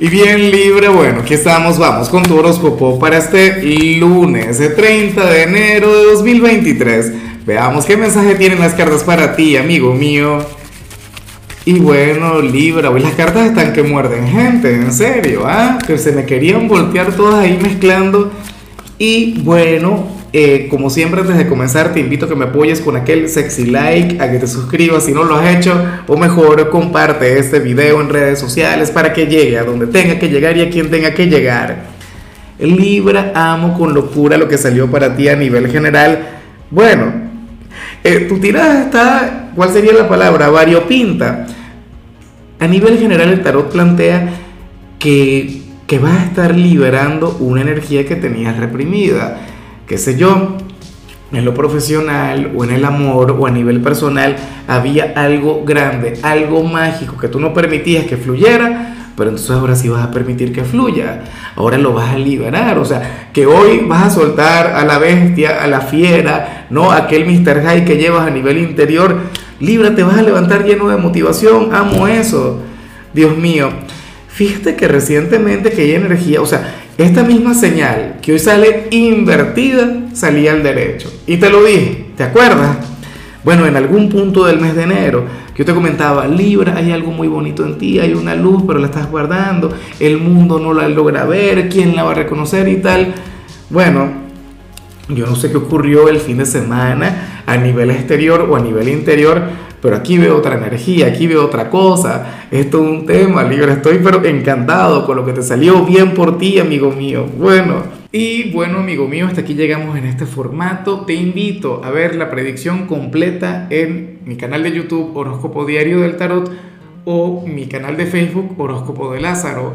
Y bien libre, bueno, aquí estamos, vamos con tu horóscopo para este lunes, el 30 de enero de 2023. Veamos qué mensaje tienen las cartas para ti, amigo mío. Y bueno, Libra, hoy las cartas están que muerden gente, en serio, ¿ah? Que se me querían voltear todas ahí mezclando. Y bueno, eh, como siempre, antes de comenzar, te invito a que me apoyes con aquel sexy like, a que te suscribas si no lo has hecho, o mejor, comparte este video en redes sociales para que llegue a donde tenga que llegar y a quien tenga que llegar. Libra, amo con locura lo que salió para ti a nivel general. Bueno, eh, tu tirada está, ¿cuál sería la palabra? Variopinta. A nivel general, el tarot plantea que, que vas a estar liberando una energía que tenías reprimida qué sé yo, en lo profesional o en el amor o a nivel personal había algo grande, algo mágico que tú no permitías que fluyera, pero entonces ahora sí vas a permitir que fluya, ahora lo vas a liberar, o sea, que hoy vas a soltar a la bestia, a la fiera, no aquel Mr. High que llevas a nivel interior, líbrate, vas a levantar lleno de motivación, amo eso, Dios mío. Fíjate que recientemente que hay energía, o sea, esta misma señal que hoy sale invertida salía al derecho. Y te lo dije, ¿te acuerdas? Bueno, en algún punto del mes de enero, yo te comentaba, Libra, hay algo muy bonito en ti, hay una luz, pero la estás guardando, el mundo no la logra ver, ¿quién la va a reconocer y tal? Bueno, yo no sé qué ocurrió el fin de semana a nivel exterior o a nivel interior, pero aquí veo otra energía, aquí veo otra cosa. Esto es un tema, Libra. Estoy pero encantado con lo que te salió bien por ti, amigo mío. Bueno, y bueno, amigo mío, hasta aquí llegamos en este formato. Te invito a ver la predicción completa en mi canal de YouTube Horóscopo Diario del Tarot o mi canal de Facebook Horóscopo de Lázaro.